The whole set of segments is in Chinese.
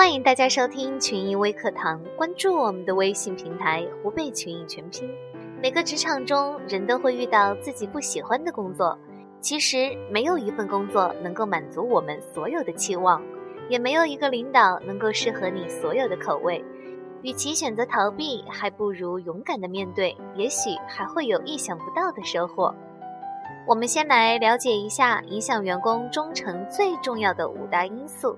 欢迎大家收听群益微课堂，关注我们的微信平台“湖北群益全拼”。每个职场中，人都会遇到自己不喜欢的工作。其实，没有一份工作能够满足我们所有的期望，也没有一个领导能够适合你所有的口味。与其选择逃避，还不如勇敢的面对，也许还会有意想不到的收获。我们先来了解一下影响员工忠诚最重要的五大因素。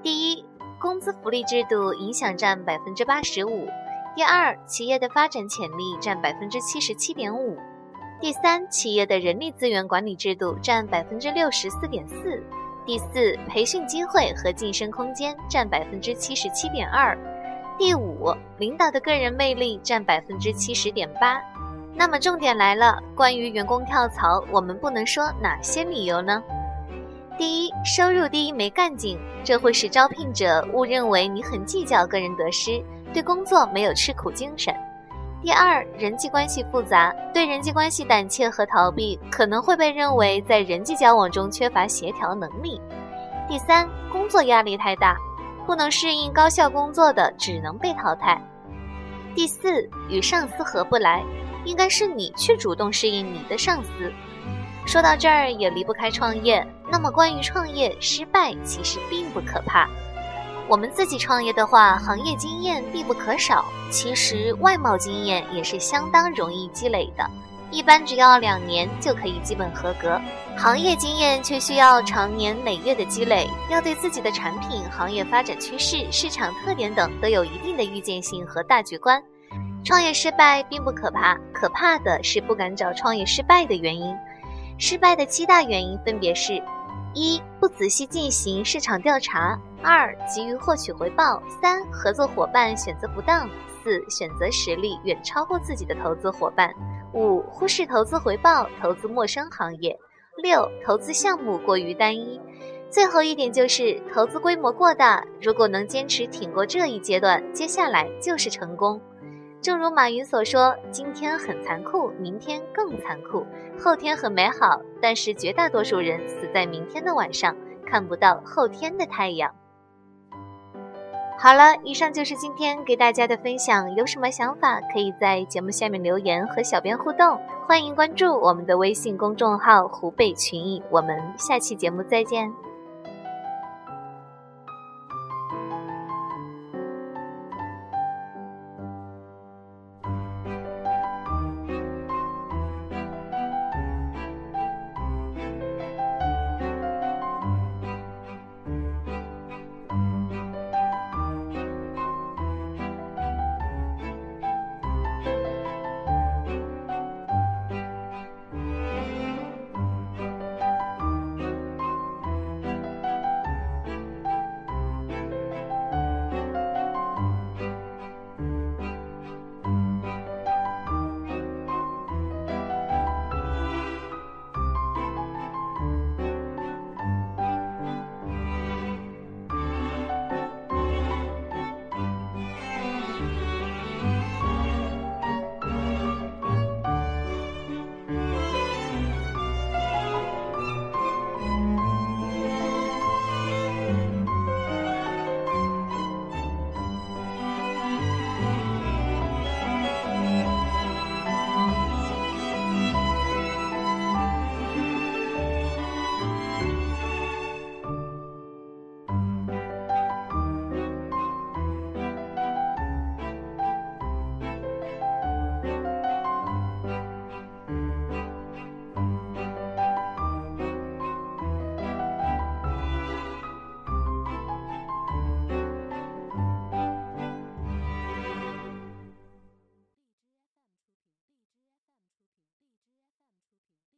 第一，工资福利制度影响占百分之八十五。第二，企业的发展潜力占百分之七十七点五。第三，企业的人力资源管理制度占百分之六十四点四。第四，培训机会和晋升空间占百分之七十七点二。第五，领导的个人魅力占百分之七十点八。那么重点来了，关于员工跳槽，我们不能说哪些理由呢？第一，收入低没干劲，这会使招聘者误认为你很计较个人得失，对工作没有吃苦精神。第二，人际关系复杂，对人际关系胆怯和逃避，可能会被认为在人际交往中缺乏协调能力。第三，工作压力太大。不能适应高效工作的，只能被淘汰。第四，与上司合不来，应该是你去主动适应你的上司。说到这儿，也离不开创业。那么，关于创业失败，其实并不可怕。我们自己创业的话，行业经验必不可少，其实外贸经验也是相当容易积累的。一般只要两年就可以基本合格，行业经验却需要常年累月的积累，要对自己的产品、行业发展趋势、市场特点等都有一定的预见性和大局观。创业失败并不可怕，可怕的是不敢找创业失败的原因。失败的七大原因分别是：一、不仔细进行市场调查；二、急于获取回报；三、合作伙伴选择不当；四、选择实力远超过自己的投资伙伴。五、忽视投资回报，投资陌生行业；六、投资项目过于单一；最后一点就是投资规模过大。如果能坚持挺过这一阶段，接下来就是成功。正如马云所说：“今天很残酷，明天更残酷，后天很美好，但是绝大多数人死在明天的晚上，看不到后天的太阳。”好了，以上就是今天给大家的分享。有什么想法，可以在节目下面留言和小编互动。欢迎关注我们的微信公众号“湖北群艺”，我们下期节目再见。